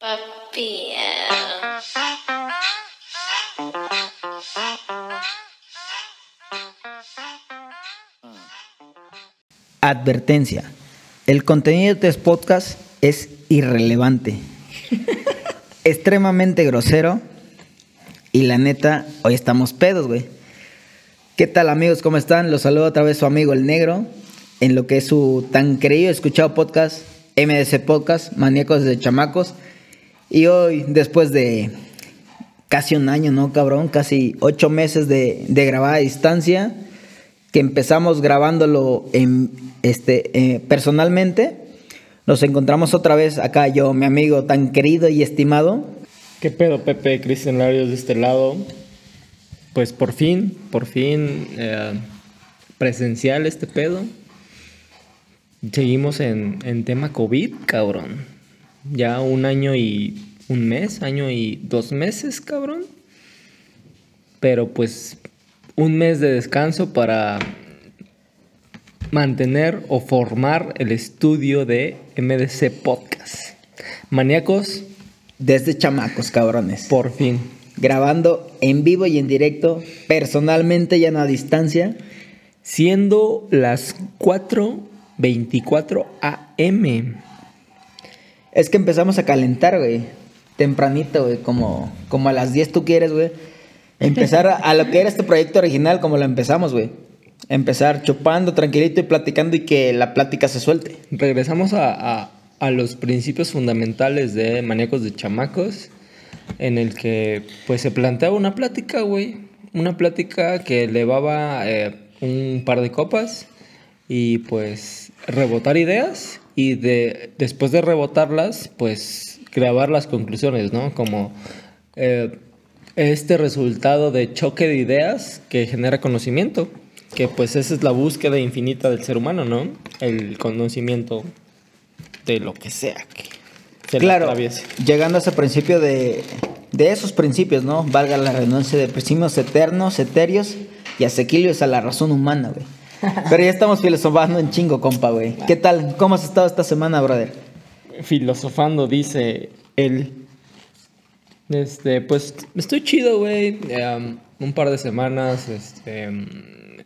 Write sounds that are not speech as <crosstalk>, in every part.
Papi. Advertencia. El contenido de este podcast es irrelevante, <laughs> extremadamente grosero y la neta, hoy estamos pedos, güey. ¿Qué tal amigos? ¿Cómo están? Los saludo otra vez su amigo el negro en lo que es su tan creído y escuchado podcast, MDC Podcast, Maníacos de Chamacos. Y hoy, después de casi un año, ¿no, cabrón? Casi ocho meses de, de a distancia, que empezamos grabándolo en, este, eh, personalmente, nos encontramos otra vez acá yo, mi amigo tan querido y estimado. ¿Qué pedo, Pepe? Cristian Larios de este lado. Pues por fin, por fin, eh, presencial este pedo. Seguimos en, en tema COVID, cabrón. Ya un año y un mes, año y dos meses, cabrón. Pero pues un mes de descanso para mantener o formar el estudio de MDC Podcast. Maníacos, Desde chamacos, cabrones. por fin. Grabando en vivo y en directo, personalmente ya no a distancia. Siendo las 4.24 am. Es que empezamos a calentar, güey. Tempranito, güey. Como, como a las 10 tú quieres, güey. Empezar a, lo que era este proyecto original, como lo empezamos, güey. Empezar chupando tranquilito y platicando y que la plática se suelte. Regresamos a, a- a los principios fundamentales de Maníacos de Chamacos, en el que pues se planteaba una plática, güey. Una plática que elevaba eh, un par de copas y pues rebotar ideas y de, después de rebotarlas, pues grabar las conclusiones, ¿no? Como eh, este resultado de choque de ideas que genera conocimiento, que pues esa es la búsqueda infinita del ser humano, ¿no? El conocimiento de lo que sea que se claro, llegando a ese principio de, de esos principios, ¿no? Valga la redundancia de principios eternos, etéreos y asequibles a la razón humana, güey. Pero ya estamos filosofando en chingo, compa, güey. ¿Qué tal? ¿Cómo has estado esta semana, brother? Filosofando, dice él. Este, pues estoy chido, güey. Em, un par de semanas este, em,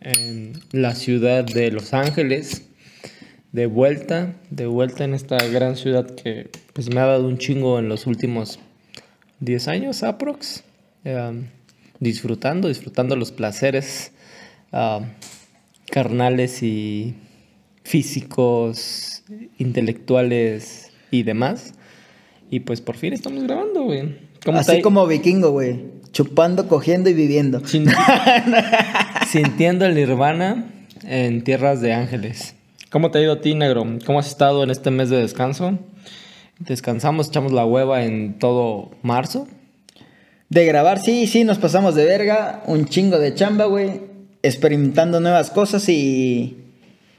en la ciudad de Los Ángeles. De vuelta, de vuelta en esta gran ciudad que pues me ha dado un chingo en los últimos 10 años, aprox. Em, disfrutando, disfrutando los placeres carnales y físicos, intelectuales y demás. Y pues por fin estamos grabando, güey. ¿Cómo Así como vikingo, güey. Chupando, cogiendo y viviendo. Sin- <laughs> Sintiendo el nirvana en tierras de ángeles. ¿Cómo te ha ido a ti, negro? ¿Cómo has estado en este mes de descanso? Descansamos, echamos la hueva en todo marzo. De grabar, sí, sí, nos pasamos de verga. Un chingo de chamba, güey. Experimentando nuevas cosas y.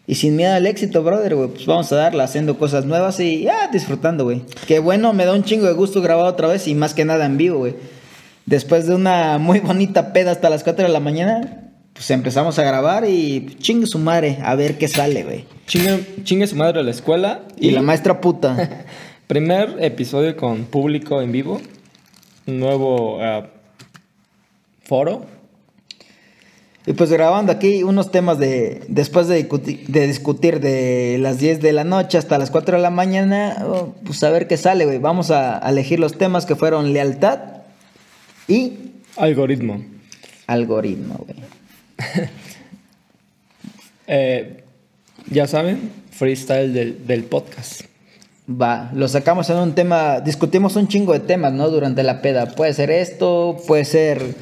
Y sin miedo al éxito, brother, güey. Pues vamos a darla haciendo cosas nuevas y ah, disfrutando, güey. Que bueno, me da un chingo de gusto grabar otra vez y más que nada en vivo, güey. Después de una <laughs> muy bonita peda hasta las 4 de la mañana, pues empezamos a grabar y chingue su madre, a ver qué sale, güey. Chingue, chingue su madre a la escuela. Y la maestra puta. <laughs> Primer episodio con público en vivo. Nuevo ah, foro. Y pues grabando aquí unos temas de. Después de, discuti- de discutir de las 10 de la noche hasta las 4 de la mañana, oh, pues a ver qué sale, güey. Vamos a, a elegir los temas que fueron lealtad y Algoritmo. algoritmo, güey. <laughs> Eh, ya saben, freestyle del, del podcast. Va, lo sacamos en un tema. Discutimos un chingo de temas, ¿no? Durante la peda. Puede ser esto, puede ser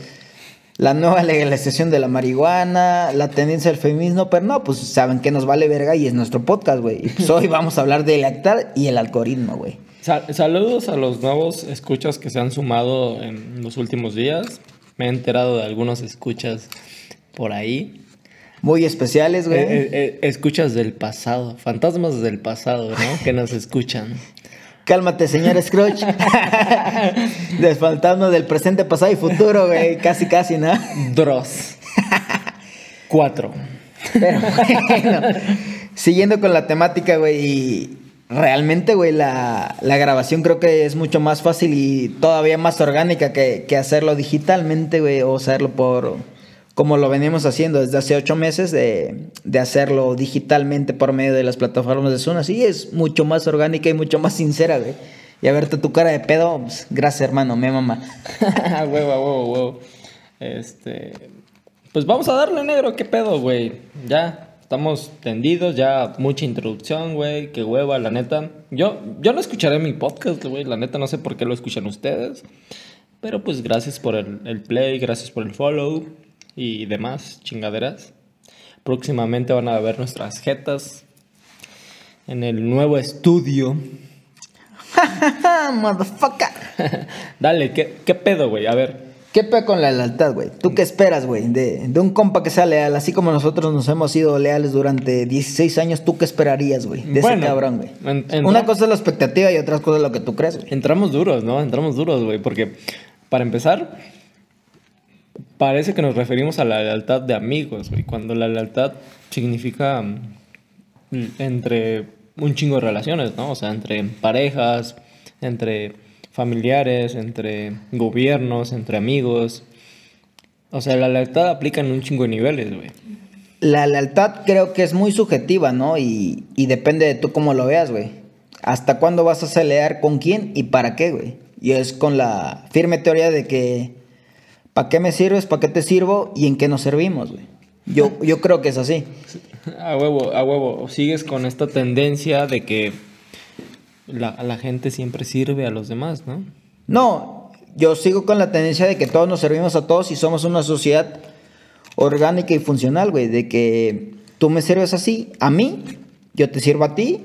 la nueva legalización de la marihuana, la tendencia del feminismo, pero no, pues saben que nos vale verga y es nuestro podcast, güey. Y pues hoy vamos a hablar de lealtad y el algoritmo, güey. saludos a los nuevos escuchas que se han sumado en los últimos días. Me he enterado de algunos escuchas por ahí. Muy especiales, güey. Eh, eh, eh, escuchas del pasado, fantasmas del pasado, ¿no? que nos escuchan. <laughs> Cálmate, señor Scrooge. <laughs> del fantasma del presente, pasado y futuro, güey. Casi, casi, ¿no? Dross. Cuatro. Pero bueno, siguiendo con la temática, güey, y realmente, güey, la, grabación creo que es mucho más fácil y todavía más orgánica que, hacerlo digitalmente, güey, o hacerlo por, como lo venimos haciendo desde hace ocho meses, de, hacerlo digitalmente por medio de las plataformas de Zoom. Así es mucho más orgánica y mucho más sincera, güey. Y a verte tu cara de pedo, pues, gracias, hermano, me mamá. <laughs> huevo, huevo, huevo. Este. Pues vamos a darle negro, qué pedo, güey. Ya. Estamos tendidos, ya mucha introducción, güey, qué hueva, la neta. Yo, yo no escucharé mi podcast, güey, la neta no sé por qué lo escuchan ustedes. Pero pues gracias por el play, gracias por el follow y demás chingaderas. Próximamente van a ver nuestras jetas en el nuevo estudio. <laughs> Motherfucker. <laughs> Dale, ¿qué, ¿qué pedo, güey? A ver, ¿Qué pedo con la lealtad, güey? ¿Tú qué esperas, güey? De, un compa que sea leal, así como nosotros nos hemos sido leales durante 16 años, ¿tú qué esperarías, güey? De ese cabrón, güey. Una cosa es la expectativa y otra cosa es lo que tú crees, güey. Entramos duros, ¿no? Entramos duros, güey, porque para empezar, parece que nos referimos a la lealtad de amigos, güey, cuando la lealtad significa mm, entre un chingo de relaciones, ¿no? O sea, entre parejas, entre familiares, entre gobiernos, entre amigos. O sea, la lealtad aplica en un chingo de niveles, güey. La lealtad creo que es muy subjetiva, ¿no? Y, depende de tú cómo lo veas, güey. ¿Hasta cuándo vas a ser leal con quién y para qué, güey? Y es con la firme teoría de que ¿para qué me sirves? ¿Para qué te sirvo? ¿Y en qué nos servimos, güey? Yo, <laughs> yo creo que es así. A huevo, a huevo. Sigues con esta tendencia de que la, la gente siempre sirve a los demás, ¿no? No, yo sigo con la tendencia de que todos nos servimos a todos y somos una sociedad orgánica y funcional, güey. De que tú me sirves así, a mí, yo te sirvo a ti.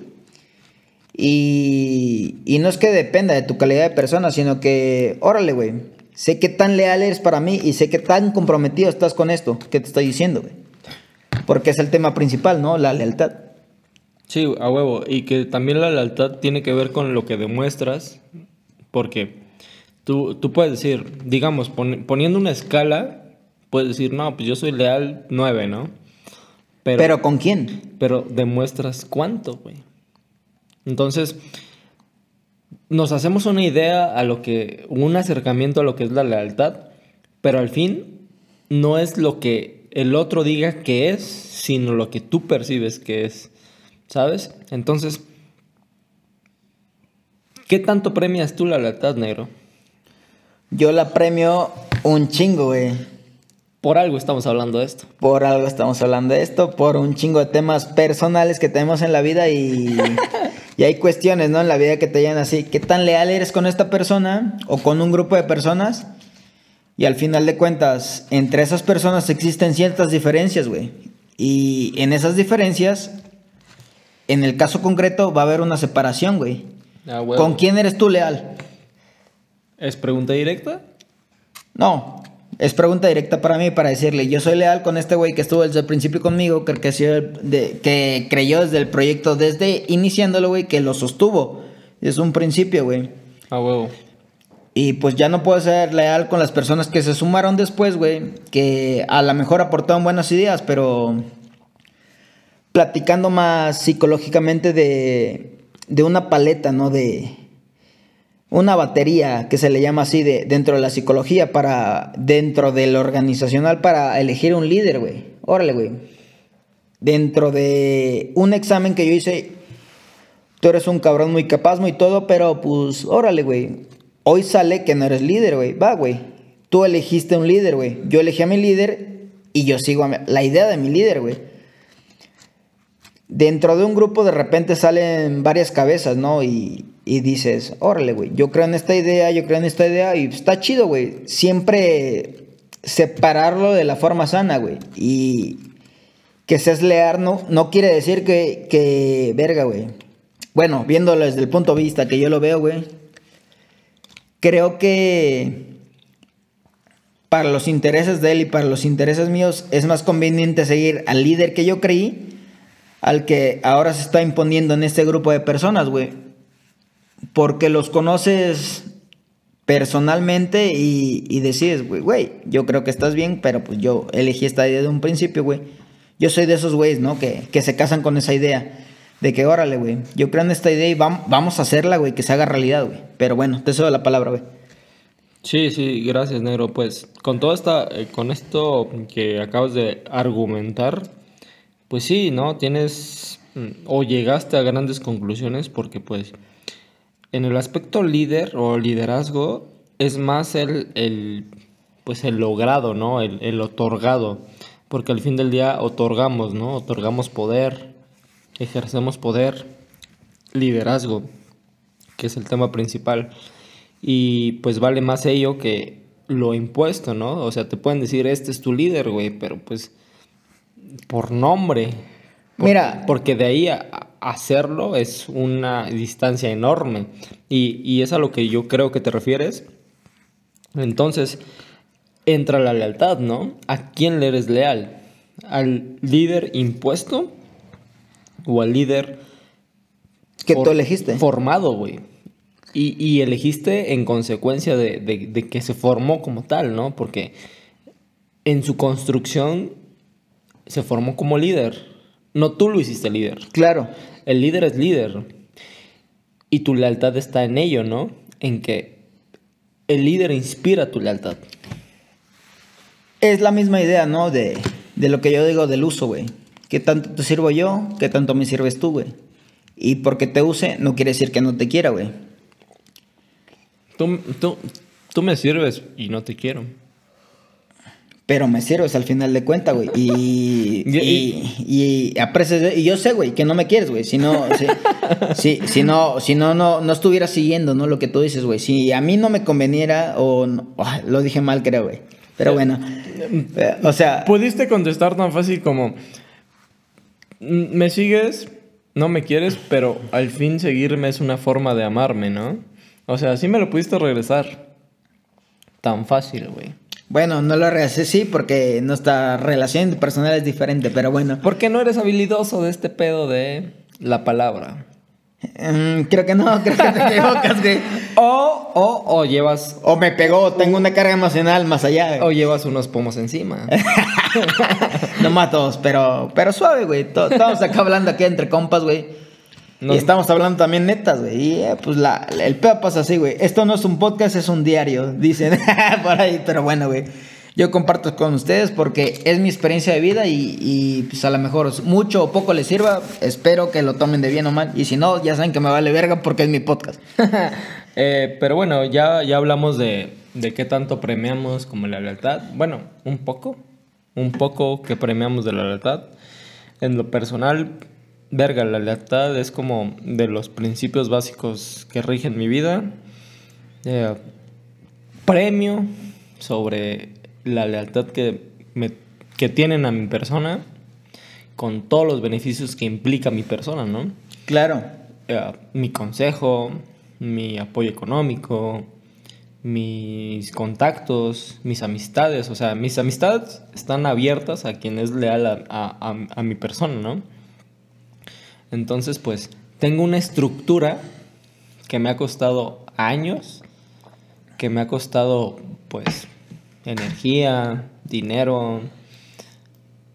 Y, y no es que dependa de tu calidad de persona, sino que, órale, güey, sé que tan leal eres para mí y sé que tan comprometido estás con esto que te estoy diciendo, güey. Porque es el tema principal, ¿no? La lealtad. Sí, a huevo. Y que también la lealtad tiene que ver con lo que demuestras, porque tú, tú puedes decir, digamos, poniendo una escala, puedes decir, no, pues yo soy leal 9, ¿no? Pero, ¿Pero con quién? Pero demuestras cuánto, güey. Entonces, nos hacemos una idea a lo que, un acercamiento a lo que es la lealtad, pero al fin no es lo que el otro diga que es, sino lo que tú percibes que es. ¿Sabes? Entonces, ¿qué tanto premias tú la lealtad, negro? Yo la premio un chingo, güey. Por algo estamos hablando de esto. Por algo estamos hablando de esto, por un chingo de temas personales que tenemos en la vida y, <laughs> y hay cuestiones, ¿no? En la vida que te llegan así. ¿Qué tan leal eres con esta persona o con un grupo de personas? Y al final de cuentas, entre esas personas existen ciertas diferencias, güey. Y en esas diferencias en el caso concreto va a haber una separación, güey. Ah, ¿Con quién eres tú leal? ¿Es pregunta directa? No, es pregunta directa para mí para decirle, yo soy leal con este güey que estuvo desde el principio conmigo, que, que, que creyó desde el proyecto, desde iniciándolo, güey, que lo sostuvo. Es un principio, güey. Ah, huevo. Y pues ya no puedo ser leal con las personas que se sumaron después, güey, que a lo mejor aportaron buenas ideas, pero platicando más psicológicamente de, de una paleta, ¿no? De una batería que se le llama así de, dentro de la psicología para dentro del organizacional para elegir un líder, güey. Órale, güey. Dentro de un examen que yo hice, tú eres un cabrón muy capaz, muy todo, pero pues órale, güey. Hoy sale que no eres líder, güey. Va, güey. Tú elegiste un líder, güey. Yo elegí a mi líder y yo sigo a la idea de mi líder, güey dentro de un grupo de repente salen varias cabezas, ¿no? Y, dices, órale, güey, yo creo en esta idea, yo creo en esta idea, y está chido, güey. Siempre separarlo de la forma sana, güey. Y que seas leal no, no quiere decir que, que verga, güey. bueno, viéndolo desde el punto de vista que yo lo veo, güey, creo que para los intereses de él y para los intereses míos es más conveniente seguir al líder que yo creí, al que ahora se está imponiendo en este grupo de personas, güey. Porque los conoces personalmente y, decides, güey, güey, yo creo que estás bien, pero pues yo elegí esta idea de un principio, güey. Yo soy de esos güeyes, ¿no? Que, que se casan con esa idea. De que, órale, güey, yo creo en esta idea y vamos, a hacerla, güey, que se haga realidad, güey. Pero bueno, te cedo la palabra, güey. Sí, sí, gracias, negro. Pues con todo esta, eh, con esto que acabas de argumentar, pues sí, ¿no? Tienes mm, o llegaste a grandes conclusiones porque pues en el aspecto líder o liderazgo es más el, el pues el logrado, ¿no? El, el otorgado, porque al fin del día otorgamos, ¿no? Otorgamos poder, ejercemos poder, liderazgo, que es el tema principal. Y pues vale más ello que lo impuesto, ¿no? O sea, te pueden decir, este es tu líder, güey, pero pues por nombre. Mira. Porque de ahí a hacerlo es una distancia enorme. Y, y es a lo que yo creo que te refieres. Entonces, entra la lealtad, ¿no? ¿A quién le eres leal? ¿Al líder impuesto? o al líder que tú elegiste. Formado, güey. Y, elegiste en consecuencia de, que se formó como tal, ¿no? Porque en su construcción se formó como líder. No tú lo hiciste líder. Claro. El líder es líder. Y tu lealtad está en ello, ¿no? En que el líder inspira tu lealtad. Es la misma idea, ¿no? De, de lo que yo digo del uso, güey. ¿Qué tanto te sirvo yo? ¿Qué tanto me sirves tú, güey? Y porque te use no quiere decir que no te quiera, güey. Tú, tú, me sirves y no te quiero. Pero me sirves al final de cuentas, güey. <laughs> Y, y, y, aprecias, y yo sé, güey, que no me quieres, güey. Si no, <laughs> si, si, no, si no, no, no estuviera siguiendo, ¿no? Lo que tú dices, güey. Si a mí no me conveniera, o lo dije mal, creo, güey. Pero bueno. o sea. Pudiste contestar tan fácil como. Me sigues, no me quieres, pero al fin seguirme es una forma de amarme, ¿no? O sea, sí me lo pudiste regresar. Tan fácil, güey. Bueno, no lo regresé, sí, porque nuestra relación personal es diferente, pero bueno. ¿Por qué no eres habilidoso de este pedo de la palabra? Mm, creo que no, <laughs> creo que te equivocas, güey. O, o, o llevas. O me pegó, tengo una carga emocional más allá. O llevas unos pomos encima. <laughs> no matos, pero, pero suave, güey. Estamos acá hablando aquí entre compas, güey. Y estamos hablando también netas, güey. Y eh, pues la, el pedo pasa así, güey. Esto no es un podcast, es un diario, <laughs> dicen <laughs> por ahí. Pero bueno, güey yo comparto con ustedes porque es mi experiencia de vida y, pues a lo mejor mucho o poco les sirva. Espero que lo tomen de bien o mal. Y si no, ya saben que me vale verga porque es mi podcast. <laughs> Eh, pero bueno, ya, ya hablamos de, de qué tanto premiamos como la lealtad. Bueno, un poco. Un poco que premiamos de la lealtad. En lo personal, verga, la lealtad es como de los principios básicos que rigen mi vida. Eh, premio sobre la lealtad que, me, que tienen a mi persona con todos los beneficios que implica mi persona, ¿no? Claro. Eh, mi consejo, mi apoyo económico, mis contactos, mis amistades, o sea, mis amistades están abiertas a quien es leal a, a mi persona, ¿no? Entonces, pues, tengo una estructura que me ha costado años, que me ha costado, pues, energía, dinero,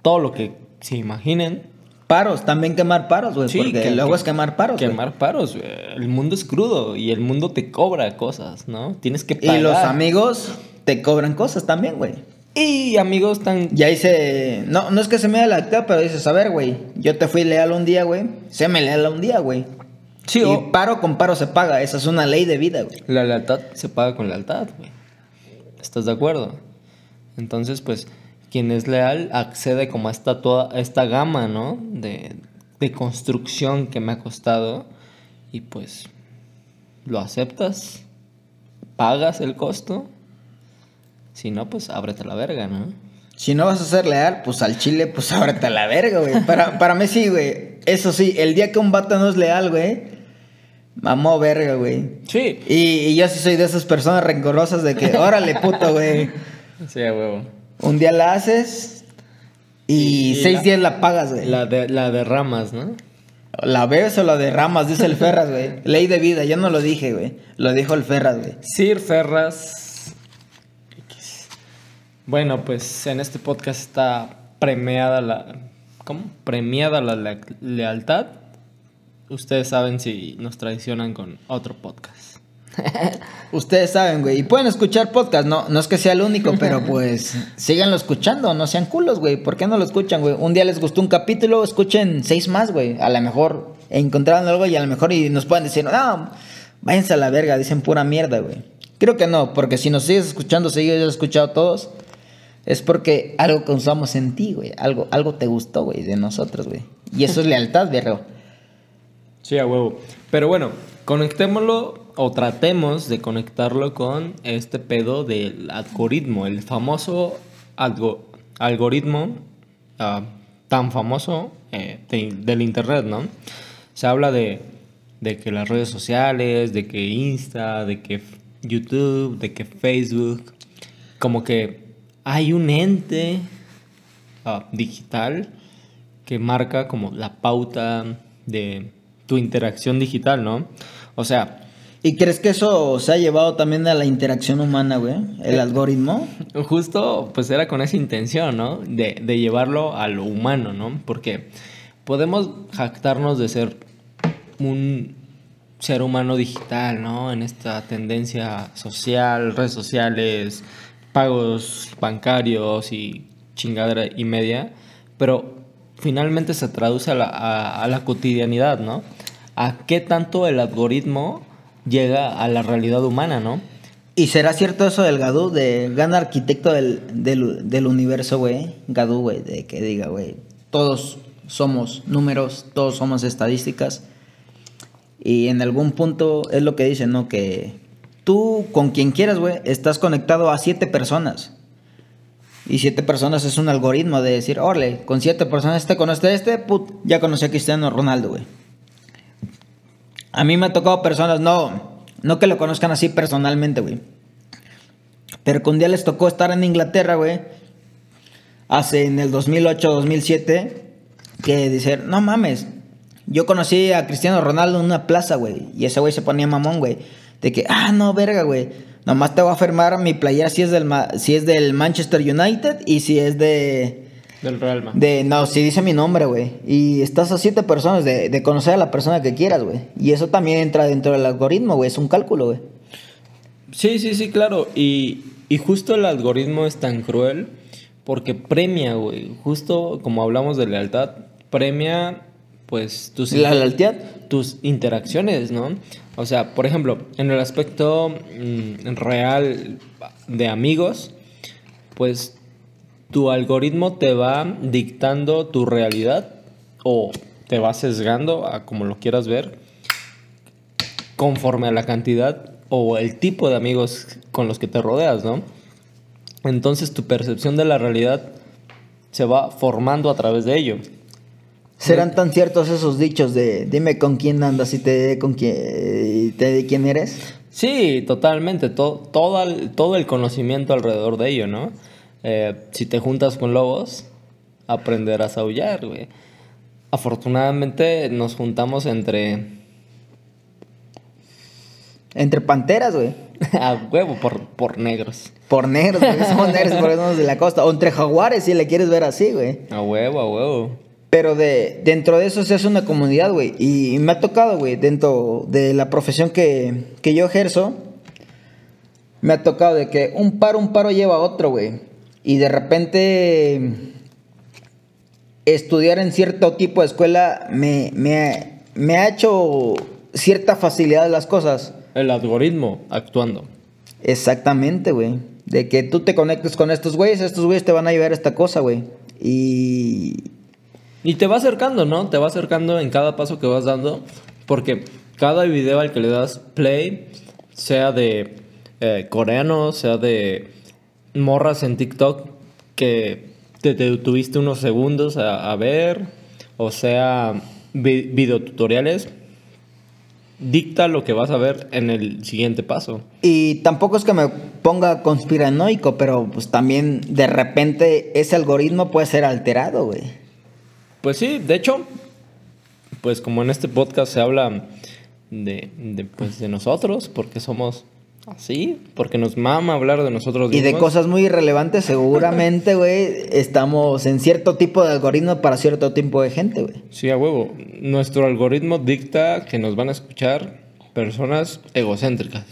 todo lo que se imaginen. Paros, también quemar paros, güey. porque que, luego es quemar paros. Quemar paros, El mundo es crudo y el mundo te cobra cosas, ¿no? Tienes que pagar. Y los amigos te cobran cosas también, güey. Y amigos tan. Ya hice. No, no es que se me dé la acta, pero dices, a ver, güey. Yo te fui leal un día, güey. Se me leal un día, güey. Sí, y paro con paro se paga. Esa es una ley de vida, güey. La lealtad se paga con lealtad, güey. ¿Estás de acuerdo? Entonces, pues, quien es leal accede como a esta, toda esta gama, ¿no? De, de construcción que me ha costado y pues lo aceptas, pagas el costo. Si no, pues ábrete la verga, ¿no? Si no vas a ser leal, pues al chile, pues <laughs> ábrete la verga, güey. Para, para mí sí, güey. Eso sí, el día que un vato no es leal, güey, Mamó verga, güey. Sí. Y, y yo sí soy de esas personas rencorosas de que, <laughs> órale, puto, güey. Sí, huevo. Un día la haces y, Y seis la- días la pagas, güey. La, de, la derramas, ¿no? La bebes o la derramas, dice el Ferras, güey. Ley de vida, yo no lo dije, güey. Lo dijo el Ferras, güey. Sir Ferras. Bueno, pues en este podcast está premiada la. ¿Cómo? Premiada la le- lealtad. Ustedes saben si nos traicionan con otro podcast. <laughs> Ustedes saben, güey. Y pueden escuchar podcast, no, no es que sea el único, pero <laughs> pues síganlo escuchando, no sean culos, güey. ¿Por qué no lo escuchan, güey? Un día les gustó un capítulo, escuchen seis más, güey. A lo mejor encontraron algo y a lo mejor y nos pueden decir, no, váyanse a la verga, dicen pura mierda, güey. Creo que no, porque si nos sigues escuchando, seguido ya has escuchado todos, es porque algo causamos en ti, güey. Algo, algo te gustó, güey, de nosotros, güey. Y eso es lealtad, vergo. Sí, a huevo. Pero bueno, conectémoslo o tratemos de conectarlo con este pedo del algoritmo, el famoso algo- algoritmo ah, tan famoso eh, de- del internet, ¿no? Se habla de, de que las redes sociales, de que Insta, de que YouTube, de que Facebook, como que hay un ente ah, digital que marca como la pauta de tu interacción digital, ¿no? O sea, ¿Y crees que eso se ha llevado también a la interacción humana, güey? El algoritmo. justo pues era con esa intención, ¿no? De, de llevarlo a lo humano, ¿no? Porque podemos jactarnos de ser un ser humano digital, ¿no? En esta tendencia social, redes sociales, pagos bancarios y chingadera y media, pero finalmente se traduce a la, a- la cotidianidad, ¿no? A qué tanto el algoritmo llega a la realidad humana, ¿no? ¿Y será cierto eso del Gadú, de gran arquitecto del, del, del universo, güey? Gadú, güey, de que diga, güey, todos somos números, todos somos estadísticas. Y en algún punto es lo que dicen, ¿no? Que tú con quien quieras, güey, estás conectado a siete personas. Y siete personas es un algoritmo de decir, órale, con siete personas este conoce este, put, ya conocí a Cristiano Ronaldo, güey. A mí me ha tocado personas, no, no que lo conozcan así personalmente, güey. Pero que un día les tocó estar en Inglaterra, güey. Hace en el 2008, 2007. Que dicen, no mames. Yo conocí a Cristiano Ronaldo en una plaza, güey. Y ese güey se ponía mamón, güey. De que, ah, no, verga, güey. Nomás te voy a firmar mi playera si es del, si es del Manchester United y si es de... Del Real Madrid. De, no, si dice mi nombre, güey. Y estás a siete personas de, de conocer a la persona que quieras, güey. Y eso también entra dentro del algoritmo, güey. Es un cálculo, güey. Sí, sí, sí, claro. Y, y justo el algoritmo es tan cruel porque premia, güey. Justo como hablamos de lealtad, premia pues tus, ¿La lealtad? tus interacciones, ¿no? O sea, por ejemplo, en el aspecto mm, real de amigos, pues tu algoritmo te va dictando tu realidad o te va sesgando a como lo quieras ver conforme a la cantidad o el tipo de amigos con los que te rodeas, ¿no? Entonces tu percepción de la realidad se va formando a través de ello. ¿Serán tan ciertos esos dichos de dime con quién andas y te con quién, te diré quién eres? Sí, totalmente. To- todo, el, todo el conocimiento alrededor de ello, ¿no? Eh, si te juntas con lobos, aprenderás a aullar, güey. Afortunadamente nos juntamos entre... Entre panteras, güey. <laughs> a huevo, por, por negros. Por negros, güey. Somos negros porque somos de la costa. O entre jaguares, si le quieres ver así, güey. A huevo, a huevo. Pero de, dentro de eso se hace una comunidad, güey. Y, me ha tocado, güey, dentro de la profesión que, que yo ejerzo, me ha tocado de que un paro, un paro lleva a otro, güey. Y de repente estudiar en cierto tipo de escuela me, me, me ha hecho cierta facilidad de las cosas. El algoritmo actuando. Exactamente, güey. De que tú te conectes con estos güeyes, estos güeyes te van a llevar a esta cosa, güey. Y Y te va acercando, ¿no? Te va acercando en cada paso que vas dando. Porque cada video al que le das play, sea de eh, coreano, sea de morras en TikTok que te, te tuviste unos segundos a, ver, o sea, vi- videotutoriales, dicta lo que vas a ver en el siguiente paso. Y tampoco es que me ponga conspiranoico, pero pues también de repente ese algoritmo puede ser alterado, güey. Pues sí, de hecho, pues como en este podcast se habla de, de, pues, de nosotros, porque somos así, porque nos mama hablar de nosotros Y de cosas muy irrelevantes, seguramente, <laughs> güey, estamos en cierto tipo de algoritmo para cierto tipo de gente, güey. Sí, a huevo. Nuestro algoritmo dicta que nos van a escuchar personas egocéntricas.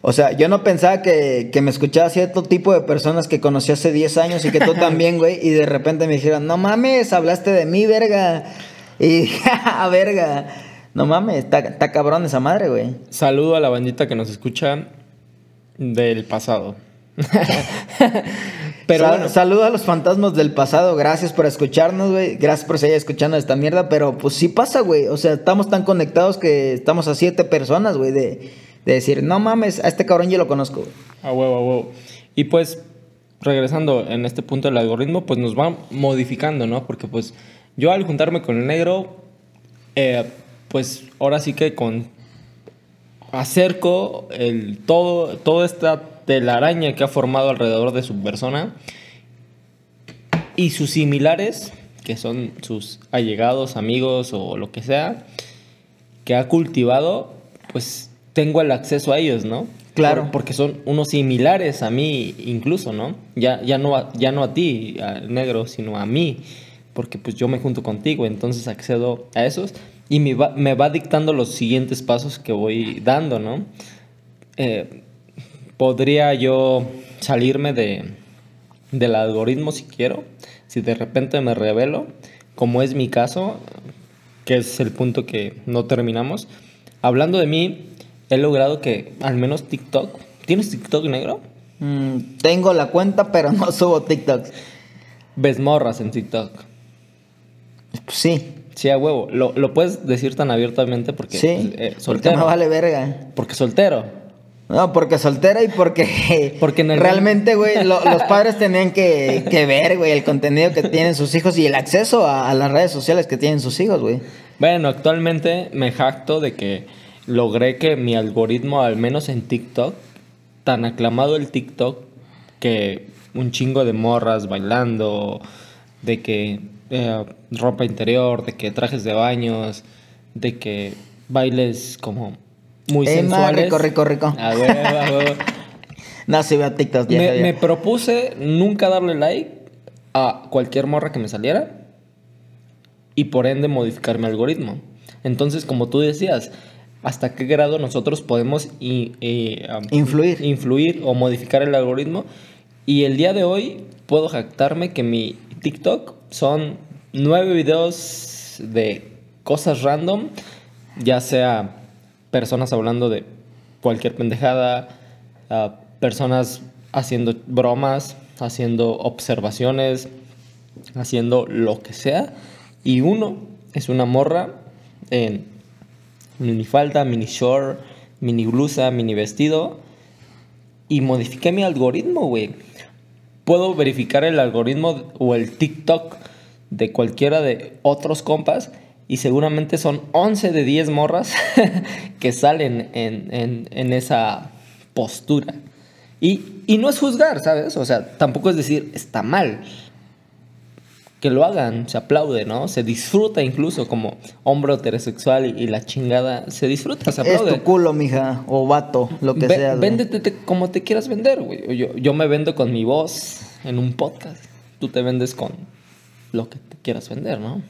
O sea, yo no pensaba que, que me escuchaba cierto tipo de personas que conocí hace 10 años y que tú <laughs> también, güey, y de repente me dijeron, no mames, hablaste de mí, verga. Y, <laughs> verga. No mames, está, está cabrón esa madre, güey. Saludo a la bandita que nos escucha del pasado. <laughs> pero bueno. Saludo a los fantasmas del pasado. Gracias por escucharnos, güey. Gracias por seguir escuchando esta mierda. Pero pues sí pasa, güey. O sea, estamos tan conectados que estamos a siete personas, güey. De, de, decir, no mames, a este cabrón yo lo conozco. A huevo, a huevo. Y pues, regresando en este punto del algoritmo, pues nos va modificando, ¿no? Porque pues yo al juntarme con el negro, eh, pues ahora sí que con acerco el todo toda esta telaraña que ha formado alrededor de su persona y sus similares que son sus allegados amigos o lo que sea que ha cultivado pues tengo el acceso a ellos no claro porque son unos similares a mí incluso no ya ya no a, ya no a ti al negro sino a mí porque pues yo me junto contigo entonces accedo a esos y me va, me va dictando los siguientes pasos que voy dando, ¿no? Eh, podría yo salirme de, del algoritmo si quiero, si de repente me revelo, como es mi caso, que es el punto que no terminamos. Hablando de mí, he logrado que al menos TikTok, ¿tienes TikTok negro? Mm, tengo la cuenta, pero no subo TikTok. ¿Ves morras en TikTok? Sí. Sí, a huevo. Lo, lo puedes decir tan abiertamente porque sí, eh, soltero. Porque no vale verga. Porque soltero. No, porque soltera y porque, <laughs> porque realmente, güey, lo, <laughs> los padres tenían que, que ver, güey, el contenido que tienen sus hijos y el acceso a, a las redes sociales que tienen sus hijos, güey. Bueno, actualmente me jacto de que logré que mi algoritmo, al menos en TikTok, tan aclamado el TikTok, que un chingo de morras bailando, de que eh, ropa interior, de que trajes de baños, de que bailes como muy eh, sensuales. rico, rico, rico. A ver, a ver. <laughs> no, si veo TikTok. Ya, me, ya. me propuse nunca darle like a cualquier morra que me saliera y por ende modificar mi algoritmo. Entonces, como tú decías, ¿hasta qué grado nosotros podemos y, um, influir. influir o modificar el algoritmo? Y el día de hoy puedo jactarme que mi TikTok son nueve videos de cosas random, ya sea personas hablando de cualquier pendejada, uh, personas haciendo bromas, haciendo observaciones, haciendo lo que sea. Y uno es una morra en mini falda, mini short, mini blusa, mini vestido. Y modifiqué mi algoritmo, güey puedo verificar el algoritmo o el TikTok de cualquiera de otros compas y seguramente son 11 de 10 morras <laughs> que salen en, en, en esa postura. Y, y, no es juzgar, ¿sabes? O sea, tampoco es decir, está mal que lo hagan, se aplaude, ¿no? Se disfruta incluso como hombre heterosexual y, y la chingada, se disfruta, se aplaude. Es tu culo, mija, o vato, lo que Ve, sea. Véndete te, como te quieras vender, güey. Yo, yo me vendo con mi voz en un podcast. Tú te vendes con lo que te quieras vender, ¿no?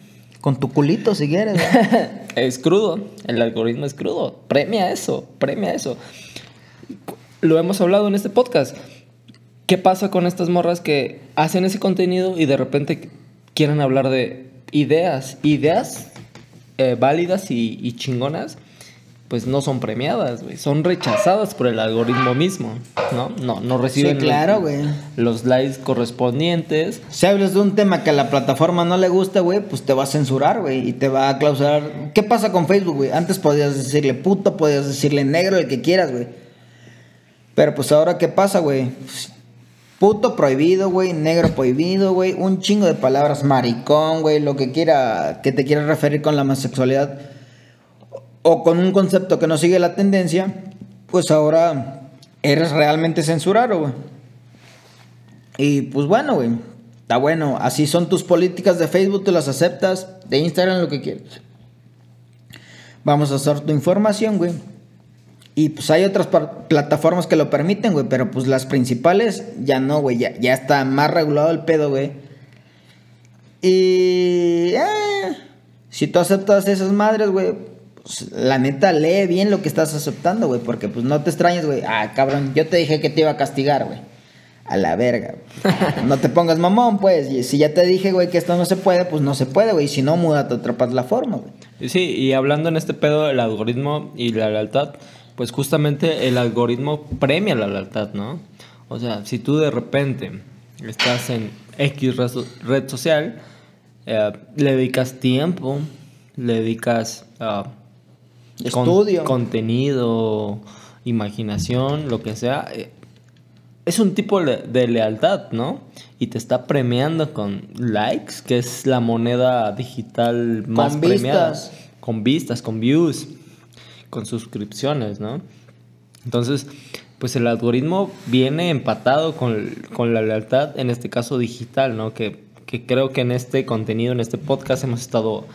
Con tu culito, si quieres. ¿no? <laughs> es crudo, el algoritmo es crudo. Premia eso, premia eso. Lo hemos hablado en este podcast. ¿Qué pasa con estas morras que hacen ese contenido y de repente quieren hablar de ideas, ideas eh, válidas y, y, chingonas, pues no son premiadas, güey. Son rechazadas por el algoritmo mismo, ¿no? No, no reciben sí, claro, güey. los likes correspondientes. Si hablas de un tema que a la plataforma no le gusta, güey, pues te va a censurar, güey, y te va a clausurar. ¿Qué pasa con Facebook, güey? Antes podías decirle puto, podías decirle negro, el que quieras, güey. Pero pues ahora, ¿qué pasa, güey? Puto prohibido, güey. Negro prohibido, güey. Un chingo de palabras. Maricón, güey. Lo que quiera, que te quiera referir con la homosexualidad. o con un concepto que no sigue la tendencia, pues ahora eres realmente censurado, güey. Y pues bueno, güey, está bueno. Así son tus políticas de Facebook, tú las aceptas, de Instagram lo que quieres. Vamos a hacer tu información, güey. Y pues hay otras plataformas que lo permiten, güey, pero pues las principales ya no, güey, ya, ya está más regulado el pedo, güey. Y... Eh, si tú aceptas esas madres, güey, pues, la neta lee bien lo que estás aceptando, güey, porque pues no te extrañes, güey. Ah, cabrón, yo te dije que te iba a castigar, güey. A la verga. No te pongas mamón, pues. Si ya te dije, güey, que esto no se puede, pues no se puede, güey. Si no, muda otra plataforma, güey. Sí, y hablando en este pedo del algoritmo y la lealtad, pues justamente el algoritmo premia la lealtad, ¿no? O sea, si tú de repente estás en X red social, eh, le dedicas tiempo, le dedicas uh, estudio, contenido, imaginación, lo que sea. Eh, es un tipo de lealtad, ¿no? Y te está premiando con likes, que es la moneda digital más con premiada. Vistas. Con vistas, con views, con suscripciones, ¿no? Entonces, pues el algoritmo viene empatado con, con la lealtad, en este caso digital, ¿no? Que que creo que en este contenido, en este podcast hemos estado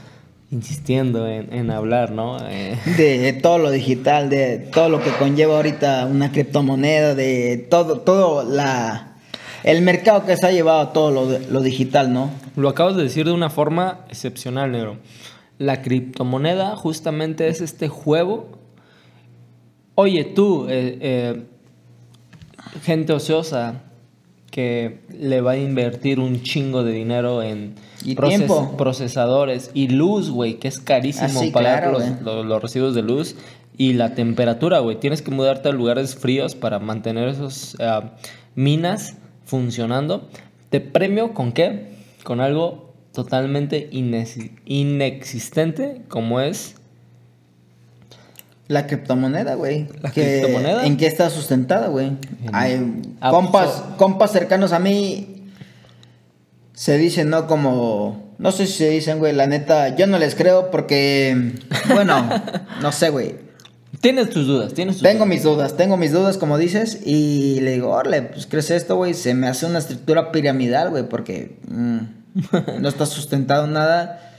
insistiendo en, hablar, ¿no? Eh, de todo lo digital, de todo lo que conlleva ahorita una criptomoneda, de todo, todo la, el mercado que se ha llevado todo lo, lo digital, ¿no? Lo acabas de decir de una forma excepcional, negro. La criptomoneda justamente es este juego. Oye, tú, eh, eh, gente ociosa, que le va a invertir un chingo de dinero en procesadores y luz, güey, que es carísimo ah, pagar los, residuos de luz y la temperatura, güey. Tienes que mudarte a lugares fríos para mantener esas eh, minas funcionando. ¿Te premio con qué? Con algo totalmente inexistente como es la criptomoneda, güey. ¿La criptomoneda? ¿En qué está sustentada, güey? Compas, compas cercanos a mí se dicen, ¿no? Como... No sé si se dicen, güey, la neta, yo no les creo porque... Bueno, <laughs> no sé, güey. Tienes tus dudas, tienes tus Tengo mis dudas, tengo mis dudas, como dices, y le digo, órale, pues crees esto, güey, se me hace una estructura piramidal, güey, porque mm, <laughs> no está sustentado nada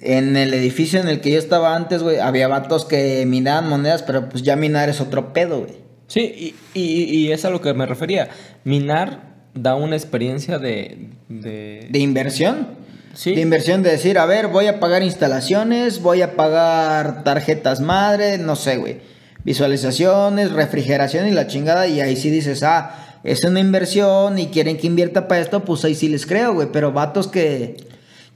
en el edificio en el que yo estaba antes, güey, había vatos que minaban monedas, pero pues ya minar es otro pedo, güey. Sí, y, y, es a lo que me refería. Minar da una experiencia de... De, inversión. Sí. De inversión de decir, a ver, voy a pagar instalaciones, voy a pagar tarjetas madre, no sé, güey. Visualizaciones, refrigeración y la chingada. Y ahí sí dices, ah, es una inversión y quieren que invierta para esto, pues ahí sí les creo, güey. Pero vatos que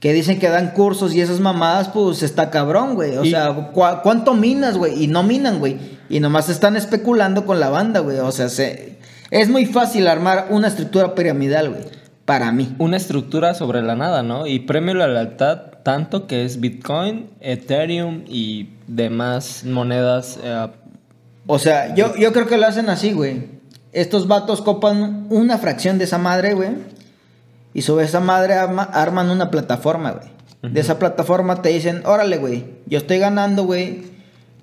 que dicen que dan cursos y esas mamadas, pues está cabrón, güey. O sea, ¿cuánto minas, güey? Y no minan, güey. Y nomás están especulando con la banda, güey. O sea, se, es muy fácil armar una estructura piramidal, güey. Para mí. Una estructura sobre la nada, ¿no? Y premio la lealtad tanto que es Bitcoin, Ethereum y demás monedas. Eh, o sea, yo, yo creo que lo hacen así, güey. Estos vatos copan una fracción de esa madre, güey y sobre esa madre arman una plataforma, güey. De esa plataforma te dicen, órale, güey, yo estoy ganando, güey.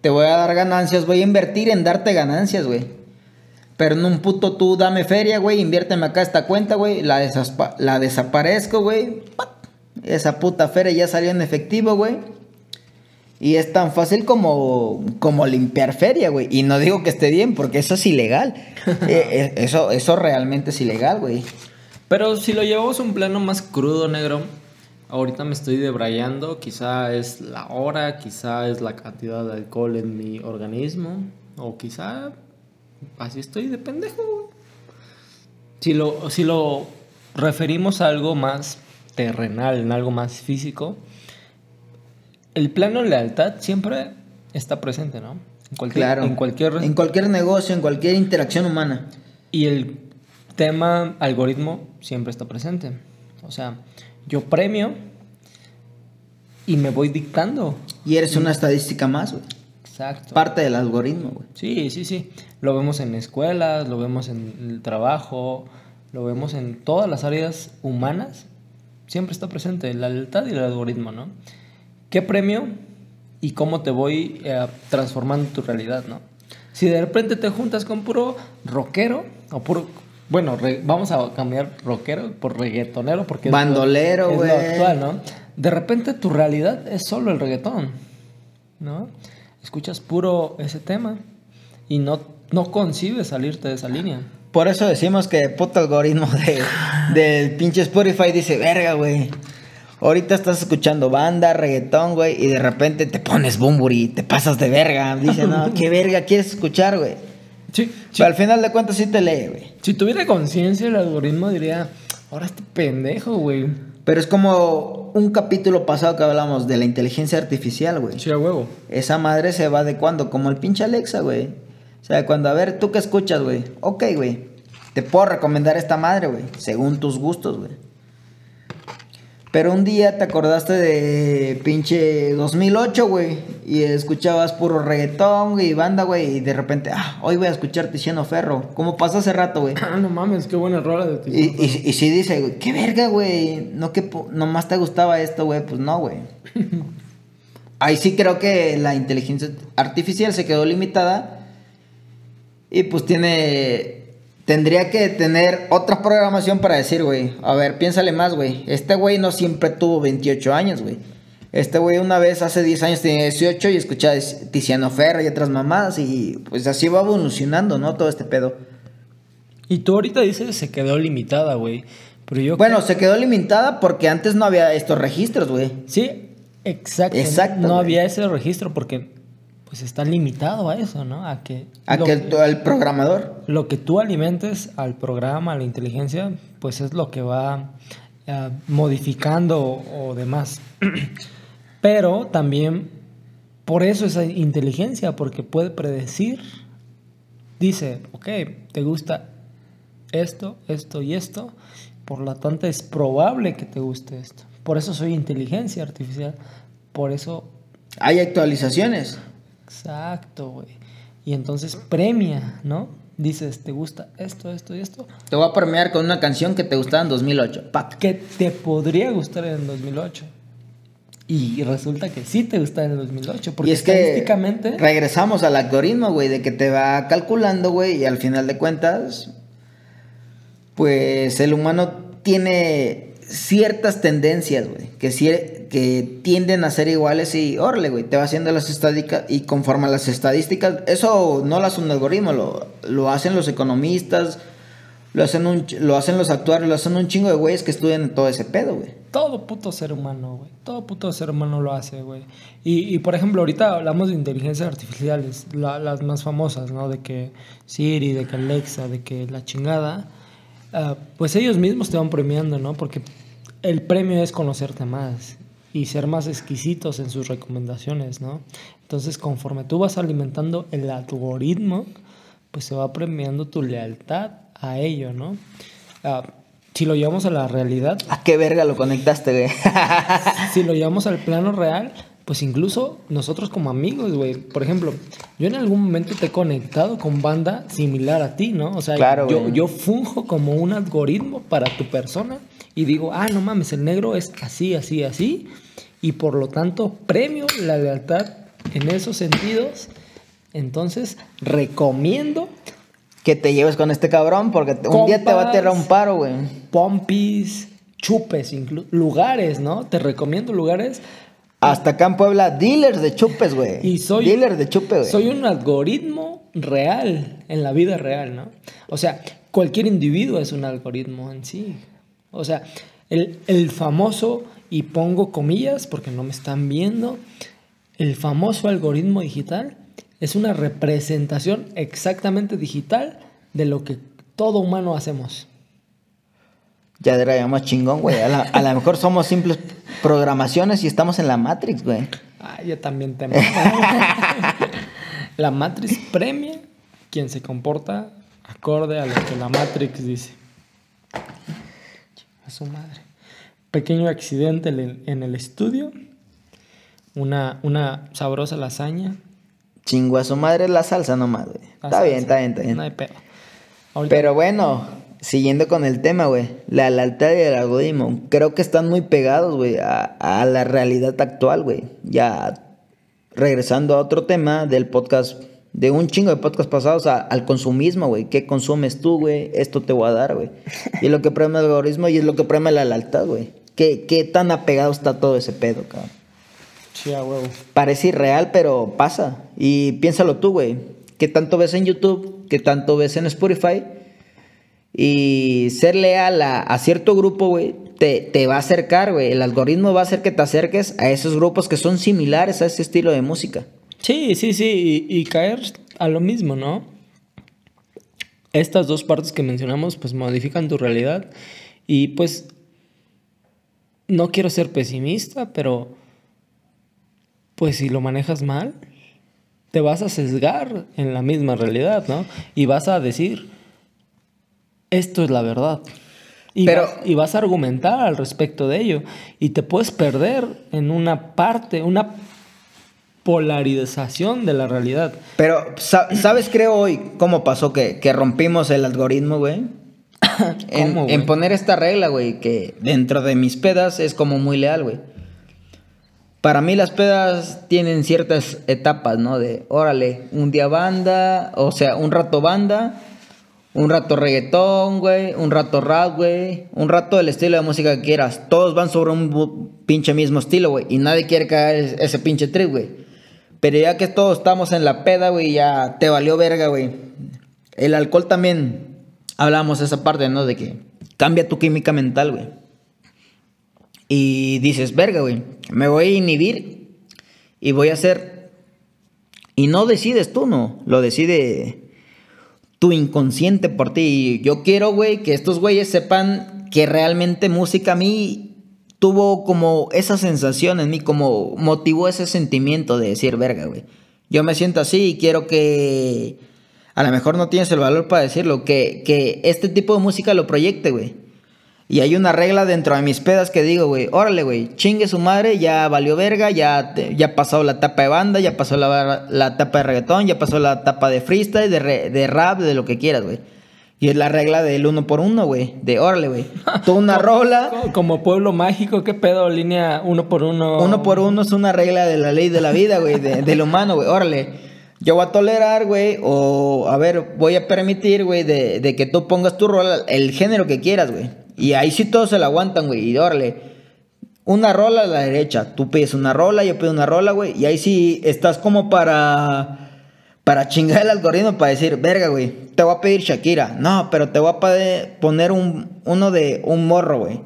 Te voy a dar ganancias, voy a invertir en darte ganancias, güey. Pero en un puto tú dame feria, güey, inviérteme acá esta cuenta, güey. La, la desaparezco, güey. Esa puta feria ya salió en efectivo, güey. Y es tan fácil como, como limpiar feria, güey. Y no digo que esté bien, porque eso es ilegal. <laughs> Eh, eh, eso, eso realmente es ilegal, güey. Pero si lo llevamos a un plano más crudo, negro, ahorita me estoy debrayando, quizá es la hora, quizá es la cantidad de alcohol en mi organismo, o quizá así estoy de pendejo. Si lo, si lo referimos a algo más terrenal, en algo más físico, el plano lealtad siempre está presente, ¿no? En cualquier, en cualquier... En cualquier negocio, en cualquier interacción humana. Y el tema algoritmo siempre está presente. O sea, yo premio y me voy dictando. Y eres una estadística más, güey. Exacto. Parte del algoritmo, güey. Sí, sí, sí. Lo vemos en escuelas, lo vemos en el trabajo, lo vemos en todas las áreas humanas. Siempre está presente la lealtad y el algoritmo, ¿no? ¿Qué premio? y cómo te voy eh, transformando tu realidad, ¿no? Si de repente te juntas con puro rockero o puro bueno, vamos a cambiar rockero por reggaetonero porque bandolero, güey. De repente tu realidad es solo el reggaetón, ¿no? Escuchas puro ese tema y no no concibes salirte de esa línea. Por eso decimos que el puto algoritmo de, del pinche Spotify dice, "Verga, güey." Ahorita estás escuchando banda, reggaetón, güey, y de repente te pones Bumburi, te pasas de verga. Dice, no, ¿qué verga quieres escuchar, güey? Sí, Pero al final de cuentas sí te lee, güey. Si tuviera conciencia el algoritmo diría, ahora este pendejo, güey. Pero es como un capítulo pasado que hablamos de la inteligencia artificial, güey. Sí, a huevo. Esa madre se va de cuando, como el pinche Alexa, güey. O sea, cuando, a ver, ¿tú qué escuchas, güey? Ok, güey. Te puedo recomendar esta madre, güey. Según tus gustos, güey. Pero un día te acordaste de pinche 2008, güey. Y escuchabas puro reggaetón, y banda, güey. Y de repente, ah, hoy voy a escuchar Tiziano Ferro. Como pasó hace rato, güey. Ah, no mames, qué buena rola de Tiziano y, y, y, si dice, güey, qué verga, güey. No que nomás te gustaba esto, güey. Pues no, güey. <laughs> Ahí sí creo que la inteligencia artificial se quedó limitada. Y pues tiene Tendría que tener otra programación para decir, güey, a ver, piénsale más, güey. Este güey no siempre tuvo 28 años, güey. Este güey una vez hace 10 años tenía 18 y escuchaba Tiziano Ferro y otras mamadas y pues así va evolucionando, ¿no? Todo este pedo. Y tú ahorita dices se quedó limitada, güey. Pero yo Bueno, se quedó limitada porque antes no había estos registros, güey. Sí, exacto. Exacto. No había ese registro porque pues está limitado a eso, ¿no? A que... A que el, programador. Lo que tú alimentes al programa, a la inteligencia, pues es lo que va eh, modificando o, demás. <clears throat> Pero también por eso esa inteligencia, porque puede predecir, dice, ok, te gusta esto, esto y esto, por lo tanto es probable que te guste esto. Por eso soy inteligencia artificial, por eso... Hay actualizaciones. Exacto, güey. Y entonces premia, ¿no? Dices, ¿te gusta esto, esto y esto? Te voy a premiar con una canción que te gustaba en 2008. Pa. Que te podría gustar en 2008. Y resulta que sí te gusta en el 2008. Porque y es estadísticamente... regresamos al algoritmo, güey, de que te va calculando, güey, y al final de cuentas, pues el humano tiene ciertas tendencias, güey, que, que tienden a ser iguales y, órale, güey, te va haciendo las estadísticas y conforme a las estadísticas, eso no lo hace un algoritmo, lo, lo hacen los economistas, lo hacen, un, lo hacen los actuarios, lo hacen un chingo de güeyes que estudian todo ese pedo, güey. Todo puto ser humano, güey. Todo puto ser humano lo hace, güey. Y, y, por ejemplo, ahorita hablamos de inteligencias artificiales, las más famosas, ¿no? De que Siri, de que Alexa, de que la chingada. Ah, pues ellos mismos te van premiando, ¿no? Porque el premio es conocerte más y ser más exquisitos en sus recomendaciones, ¿no? Entonces, conforme tú vas alimentando el algoritmo, pues se va premiando tu lealtad a ello, ¿no? Ah, si lo llevamos a la realidad... ¿A qué verga lo conectaste, güey? <laughs> si lo llevamos al plano real, pues incluso nosotros como amigos, güey. Por ejemplo, yo en algún momento te he conectado con banda similar a ti, ¿no? O sea, yo, yo funjo como un algoritmo para tu persona y digo, ah, no mames, el negro es así, así, así. Y por lo tanto, premio la lealtad en esos sentidos. Entonces, recomiendo que te lleves con este cabrón porque un día te va a tirar un paro, güey. Pompis, chupes, lugares, ¿no? Te recomiendo lugares hasta acá en Puebla, dealers de chupes, güey. Y soy. Dealers de chupes, güey. Soy un algoritmo real, en la vida real, ¿no? O sea, cualquier individuo es un algoritmo en sí. O sea, el, el famoso, y pongo comillas porque no me están viendo, el famoso algoritmo digital es una representación exactamente digital de lo que todo humano hacemos. Ya era más chingón, güey. A, lo mejor somos simples programaciones y estamos en la Matrix, güey. Ah, yo también temo. <laughs> la Matrix premia quien se comporta acorde a lo que la Matrix dice. A su madre. Pequeño accidente en el estudio. Una, una sabrosa lasaña. Chingo a su madre la salsa nomás, güey. Está bien, está bien, está bien. No hay pedo. Pero bueno, siguiendo con el tema, güey, la lealtad y el algoritmo, creo que están muy pegados, güey, a, la realidad actual, güey. Ya regresando a otro tema del podcast, de un chingo de podcast pasados al consumismo, güey. ¿Qué consumes tú, güey? Esto te voy a dar, güey. Y es lo que premia el algoritmo y es lo que premia la lealtad, güey. ¿Qué, ¿Qué tan apegado está todo ese pedo, cabrón? Sí, a huevo. Parece irreal, pero pasa. Y piénsalo tú, güey. ¿Qué tanto ves en YouTube? ¿Qué tanto ves en Spotify? Y ser leal a, cierto grupo, güey, te, te, va a acercar, güey. El algoritmo va a hacer que te acerques a esos grupos que son similares a ese estilo de música. Sí, sí, sí. Y, y caer a lo mismo, ¿no? Estas dos partes que mencionamos, pues modifican tu realidad. Y pues, no quiero ser pesimista, pero pues si lo manejas mal, te vas a sesgar en la misma realidad, ¿no? Y vas a decir, esto es la verdad. Y, Pero, vas, y vas a argumentar al respecto de ello. Y te puedes perder en una parte, una polarización de la realidad. Pero, ¿sabes creo hoy cómo pasó que, rompimos el algoritmo, güey? <laughs> en, en poner esta regla, güey, que dentro de mis pedas es como muy leal, güey. Para mí las pedas tienen ciertas etapas, ¿no? De, órale, un día banda, o sea, un rato banda, un rato reggaetón, güey, un rato rap, güey, un rato del estilo de música que quieras. Todos van sobre un pinche mismo estilo, güey, y nadie quiere caer ese pinche trip, güey. Pero ya que todos estamos en la peda, güey, ya te valió verga, güey. El alcohol también, hablamos esa parte, ¿no? De que cambia tu química mental, güey. Y dices, verga, güey, me voy a inhibir y voy a hacer... Y no decides tú, no, lo decide tu inconsciente por ti. yo quiero, güey, que estos güeyes sepan que realmente música a mí tuvo como esa sensación en mí, como motivó ese sentimiento de decir, verga, güey. Yo me siento así y quiero que... A lo mejor no tienes el valor para decirlo, que, que este tipo de música lo proyecte, güey. Y hay una regla dentro de mis pedas que digo, güey, órale, güey, chingue su madre, ya valió verga, ya, ya pasó la etapa de banda, ya pasó la, la etapa de reggaetón, ya pasó la etapa de freestyle, de, de rap, de lo que quieras, güey. Y es la regla del uno por uno, güey. De órale, güey. Tú una <laughs> rola. Como pueblo mágico, ¿qué pedo? Línea uno por uno. Uno por uno es una regla de la ley de la vida, güey. De, del humano, güey. Órale. Yo voy a tolerar, güey. O, a ver, voy a permitir, güey, de, de que tú pongas tu rola, el género que quieras, güey. Y ahí sí todos se la aguantan, güey. Y órale, una rola a la derecha. Tú pides una rola, yo pido una rola, güey. Y ahí sí estás como para. Para chingar el algoritmo, para decir, verga, güey, te voy a pedir Shakira. No, pero te voy a poner un, uno de un morro, güey.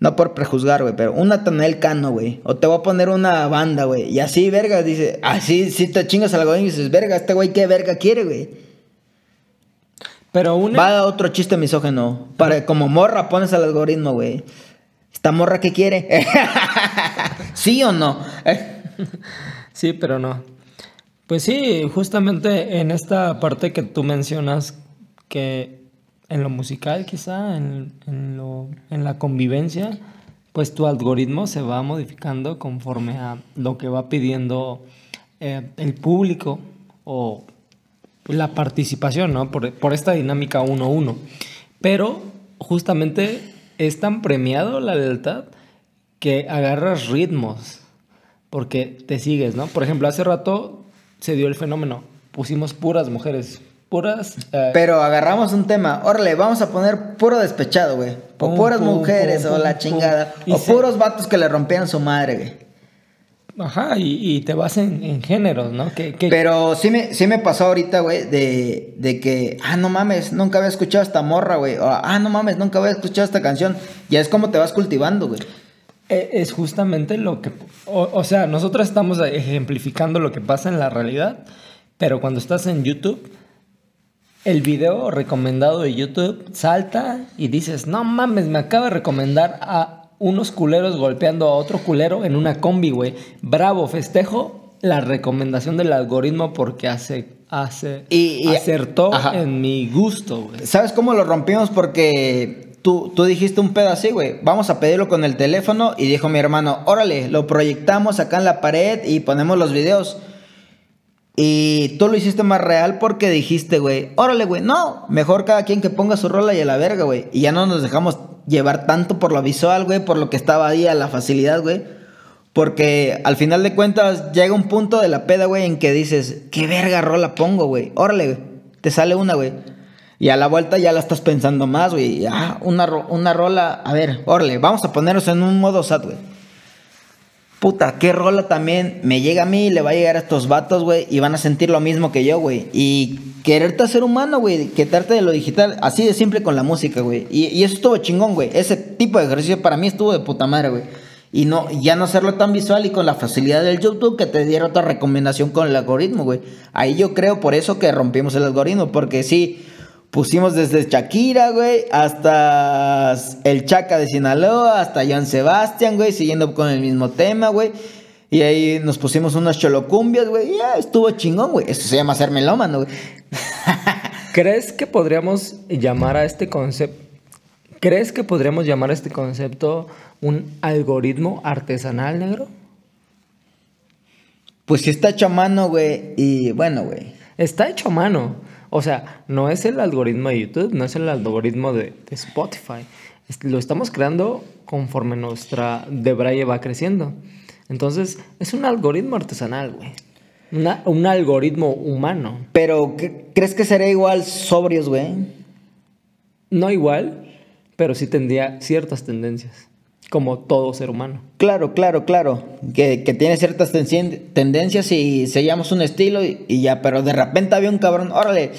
No por prejuzgar, güey, pero una Tanel Cano, güey. O te voy a poner una banda, güey. Y así, verga, dice, así, si te chingas al algoritmo y dices, verga, este güey, ¿qué verga quiere, güey? Pero una... Va a otro chiste misógeno. Para, como morra pones al algoritmo, güey. ¿Esta morra qué quiere? <laughs> ¿Sí o no? <laughs> sí, pero no. Pues sí, justamente en esta parte que tú mencionas, que en lo musical quizá, en, lo, en la convivencia, pues tu algoritmo se va modificando conforme a lo que va pidiendo eh, el público o la participación, ¿no? Por, esta dinámica 1-1. Pero justamente es tan premiado la lealtad que agarras ritmos porque te sigues, ¿no? Por ejemplo, hace rato se dio el fenómeno, pusimos puras mujeres, puras... Eh, Pero agarramos un tema, órale, vamos a poner puro despechado, güey. O puras mujeres, o la chingada. O puros vatos que le rompían su madre, güey. Ajá, y, te vas en, géneros, ¿no? Pero sí me, sí me pasó ahorita, güey, de, de, que, ah, no mames, nunca había escuchado esta morra, güey. O, ah, no mames, nunca había escuchado esta canción. Ya es como te vas cultivando, güey. E, es justamente lo que, o, o, sea, nosotros estamos ejemplificando lo que pasa en la realidad, pero cuando estás en YouTube, el video recomendado de YouTube salta y dices, no mames, me acaba de recomendar a unos culeros golpeando a otro culero en una combi, güey. Bravo, festejo la recomendación del algoritmo porque hace, hace y, acertó en mi gusto, güey. ¿Sabes cómo lo rompimos? Porque tú, tú dijiste un pedo así, güey. Vamos a pedirlo con el teléfono y dijo mi hermano, órale, lo proyectamos acá en la pared y ponemos los videos. Y tú lo hiciste más real porque dijiste, güey, órale, güey, no, mejor cada quien que ponga su rola y a la verga, güey. Y ya no nos dejamos llevar tanto por lo visual, güey, por lo que estaba ahí a la facilidad, güey. Porque al final de cuentas llega un punto de la peda, güey, en que dices, ¿qué verga rola pongo, güey? Órale, güey. Te sale una, güey. Y a la vuelta ya la estás pensando más, güey. Ah, una, una rola. A ver, órale, vamos a ponernos en un modo sad, güey. Puta, qué rola también me llega a mí y le va a llegar a estos vatos, güey, y van a sentir lo mismo que yo, güey. Y quererte ser humano, güey, quitarte de lo digital, así de simple con la música, güey. Y, y eso estuvo chingón, güey. Ese tipo de ejercicio para mí estuvo de puta madre, güey. Y no, ya no hacerlo tan visual y con la facilidad del YouTube que te diera otra recomendación con el algoritmo, güey. Ahí yo creo por eso que rompimos el algoritmo, porque sí, pusimos desde Shakira, güey, hasta el Chaca de Sinaloa, hasta Joan Sebastián, güey, siguiendo con el mismo tema, güey. Y ahí nos pusimos unas cholocumbias, güey. Ya estuvo chingón, güey. Eso se llama ser melómano, güey. <laughs> ¿Crees que podríamos llamar a este concepto? ¿Crees que podríamos llamar a este concepto un algoritmo artesanal negro? Pues si está hecho a mano, güey. Y bueno, güey. Está hecho a mano. O sea, no es el algoritmo de YouTube, no es el algoritmo de, de Spotify. Lo estamos creando conforme nuestra Debraye va creciendo. Entonces, es un algoritmo artesanal, güey. Una- un algoritmo humano. Pero, ¿qué- ¿crees que será igual sobrios, güey? No igual, pero sí tendría ciertas tendencias. Como todo ser humano. Claro, claro, claro. Que, que tiene ciertas tendencias y seguíamos un estilo y, y ya, pero de repente había un cabrón, órale,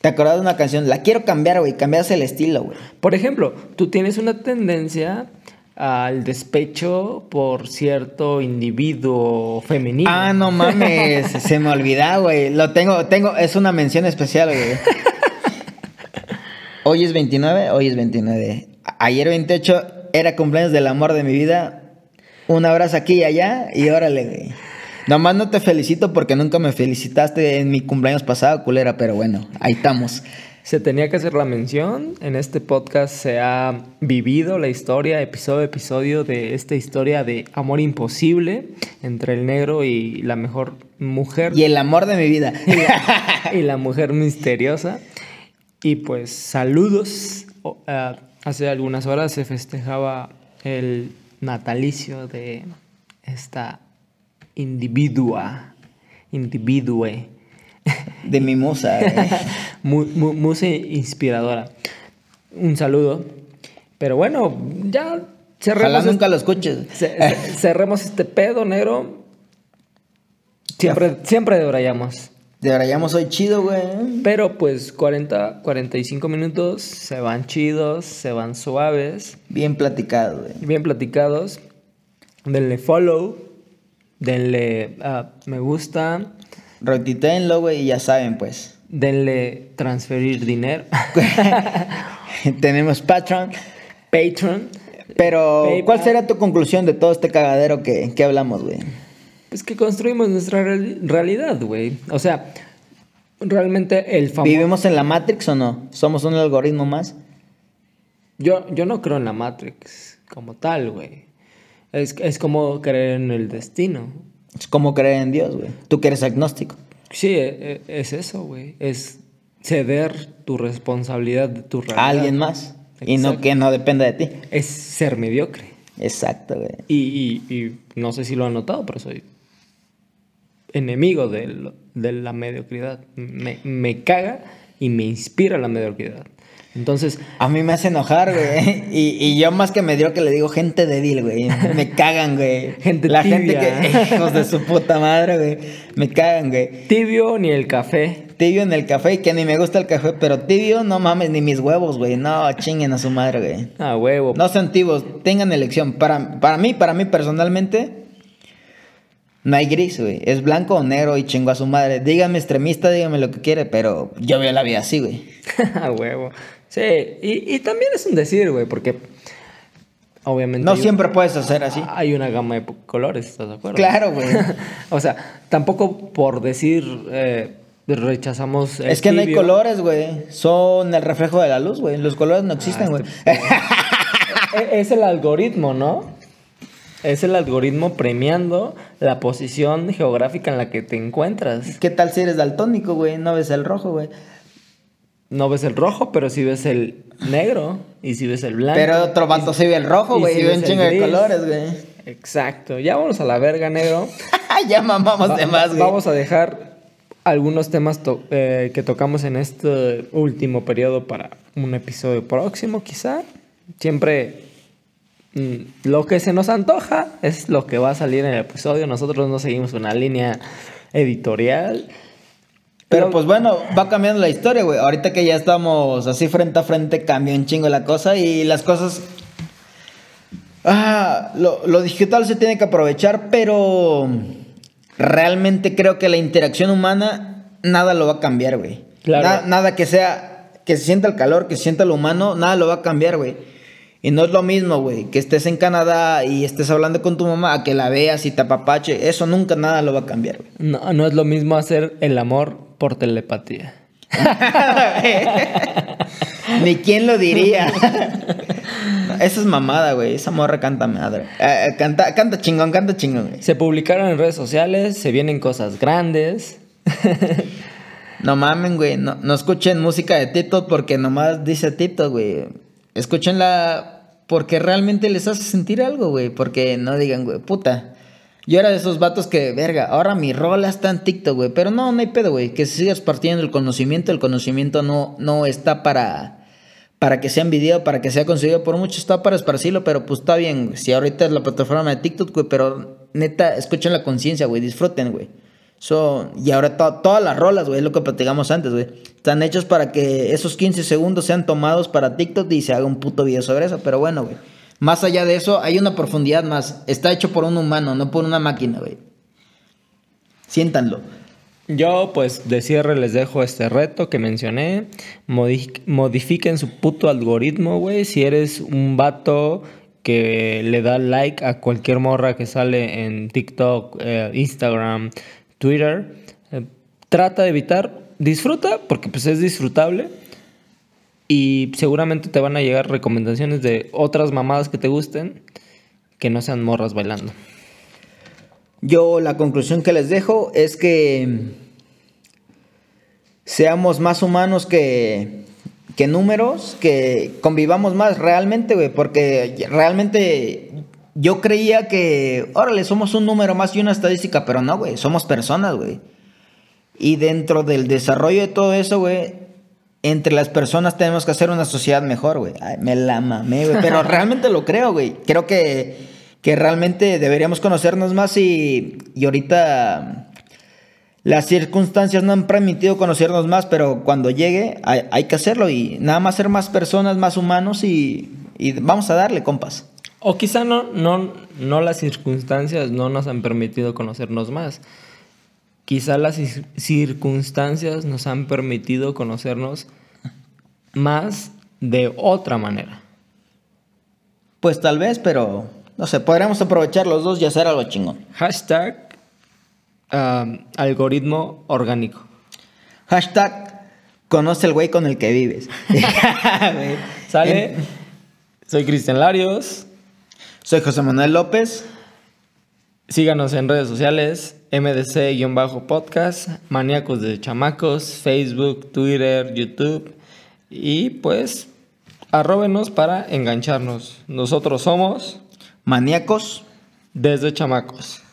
te acordás de una canción, la quiero cambiar, güey, cambias el estilo, güey. Por ejemplo, tú tienes una tendencia al despecho por cierto individuo femenino. Ah, no mames, <laughs> se me olvidaba, güey. Lo tengo, tengo, es una mención especial, güey. <laughs> Hoy es 29, hoy es 29. A- Ayer 28 era cumpleaños del amor de mi vida. Un abrazo aquí y allá y órale, güey. Nomás no te felicito porque nunca me felicitaste en mi cumpleaños pasado, culera, pero bueno, ahí estamos. Se tenía que hacer la mención. En este podcast se ha vivido la historia, episodio a episodio, de esta historia de amor imposible entre el negro y la mejor mujer. Y el amor de mi vida. <laughs> y la, y la mujer misteriosa. Y pues saludos. Ah, hace algunas horas se festejaba el natalicio de esta individua, individue, De mi musa, musa inspiradora. Un saludo. Pero bueno, ya cerremos, Ojalá nunca lo escuches. ce- ce- cerremos este pedo, negro. Siempre, siempre debrayamos. De verdad, ya soy chido, güey. Pero pues 40, 45 minutos se van chidos, se van suaves, Bien platicado, güey. bien platicados. Denle follow, denle ah, me gusta, Rotitenlo, güey, y ya saben, pues. denle transferir dinero, <laughs> Tenemos Patreon. Patreon. Pero, PayPal. ¿cuál será tu conclusión de todo este cagadero que, que hablamos, güey? Pues que construimos nuestra reali- realidad, güey. O sea, realmente el famoso... ¿Vivimos en la Matrix o no? ¿Somos un algoritmo más? Yo, yo no creo en la Matrix como tal, güey. Es, es como creer en el destino. Es como creer en Dios, güey. Tú que eres agnóstico. Sí, e- e- es eso, güey. Es ceder tu responsabilidad de tu realidad. A alguien más. Y no que no dependa de ti. Es ser mediocre. Exacto, güey. Y, y- y no sé si lo han notado, pero soy enemigo de, lo- de la mediocridad. Me, me caga y me inspira la mediocridad. Entonces, A mí me hace enojar, güey. <laughs> Y, y yo más que me dio que le digo gente débil, güey. Me cagan, güey. <laughs> Gente La tibia. gente que... <laughs> Hijos de su puta madre, güey. Me cagan, güey. tibio ni el café. Tibio en el café, que ni me gusta el café, pero tibio, no mames, ni mis huevos, güey. No, chinguen a su madre, güey. Ah, huevo. No sean tibios, tengan elección. Para, para mí, para mí personalmente, no hay gris, güey. Es blanco o negro y chingo a su madre. Dígame extremista, dígame lo que quiere, pero yo veo la vida así, güey. <laughs> Ah, huevo. Sí, y, y también es un decir, güey, porque obviamente No un- siempre puedes hacer así. hay una gama de colores, ¿estás de acuerdo? Claro, güey. <laughs> o sea, tampoco por decir eh, rechazamos el Es que no hay colores, güey. Son el reflejo de la luz, güey. Los colores no existen, güey. <laughs> E- Es el algoritmo, ¿no? Es el algoritmo premiando la posición geográfica en la que te encuentras. ¿Qué tal si eres daltónico, güey? No ves el rojo, güey. No ves el rojo, pero sí ves el negro y sí ves el blanco. Pero otro vato sí ve el rojo, güey. y ve ves un chingo de colores, güey. Exacto. Ya vamos a la verga, negro. <laughs> ya mamamos Va- de más, güey. Vamos a dejar algunos temas to- eh, que tocamos en este último periodo para un episodio próximo, quizá. Siempre lo que se nos antoja es lo que va a salir en el episodio. Nosotros no seguimos una línea editorial. Pero pues bueno, va cambiando la historia, güey. Ahorita que ya estamos así frente a frente, cambió un chingo la cosa y las cosas... Ah, lo, lo digital se tiene que aprovechar, pero realmente creo que la interacción humana nada lo va a cambiar, güey. Claro. Na- nada que sea, que se sienta el calor, que se sienta lo humano, nada lo va a cambiar, güey. Y no es lo mismo, güey, que estés en Canadá y estés hablando con tu mamá, a que la veas y te apapache. Eso nunca nada lo va a cambiar, güey. No, no es lo mismo hacer el amor por telepatía. <laughs> Ni quién lo diría. Esa es mamada, güey. Esa morra canta madre. Eh, eh, canta, canta chingón, canta chingón, güey. Se publicaron en redes sociales, se vienen cosas grandes. No mamen, güey. No, no escuchen música de TikTok porque nomás dice TikTok, güey. Escúchenla porque realmente les hace sentir algo, güey. Porque no digan, güey, puta. Yo era de esos vatos que, verga, ahora mi rola está en TikTok, güey. Pero no, no hay pedo, güey. Que sigas partiendo el conocimiento. El conocimiento no, no está para, para que sea en video, para que sea conseguido por mucho. Está para esparcirlo, pero pues está bien. Si ahorita es la plataforma de TikTok, güey. Pero neta, escuchen la conciencia, güey. Disfruten, güey. So, y ahora to- todas las rolas, güey, es lo que platicamos antes, güey. Están hechos para que esos 15 segundos sean tomados para TikTok y se haga un puto video sobre eso. Pero bueno, güey. Más allá de eso, hay una profundidad más. Está hecho por un humano, no por una máquina, güey. Siéntanlo. Yo, pues, de cierre les dejo este reto que mencioné. Modi- modifiquen su puto algoritmo, güey. Si eres un vato que le da like a cualquier morra que sale en TikTok, eh, Instagram, Twitter, eh, trata de evitar, disfruta, porque pues es disfrutable. Y seguramente te van a llegar recomendaciones de otras mamadas que te gusten, que no sean morras bailando. Yo la conclusión que les dejo es que seamos más humanos que, que números, que convivamos más realmente, güey, porque realmente yo creía que, órale, somos un número más y una estadística, pero no, güey, somos personas, güey. Y dentro del desarrollo de todo eso, güey, entre las personas tenemos que hacer una sociedad mejor, güey. Me la mamé, güey. Pero <laughs> realmente lo creo, güey. Creo que, que realmente deberíamos conocernos más y, y ahorita las circunstancias no han permitido conocernos más, pero cuando llegue hay, hay que hacerlo y nada más ser más personas, más humanos y, y vamos a darle, compas. O quizá no, no, no las circunstancias no nos han permitido conocernos más. Quizá las cir- circunstancias nos han permitido conocernos más de otra manera. Pues tal vez, pero no sé, podríamos aprovechar los dos y hacer algo chingón. Hashtag um, algoritmo orgánico. Hashtag conoce el güey con el que vives. <laughs> <laughs> ¿Sale? Soy Cristian Larios. Soy José Manuel López. Síganos en redes sociales, MDC-podcast, Maníacos de Chamacos, Facebook, Twitter, YouTube. Y pues, arróbenos para engancharnos. Nosotros somos Maníacos. desde Chamacos.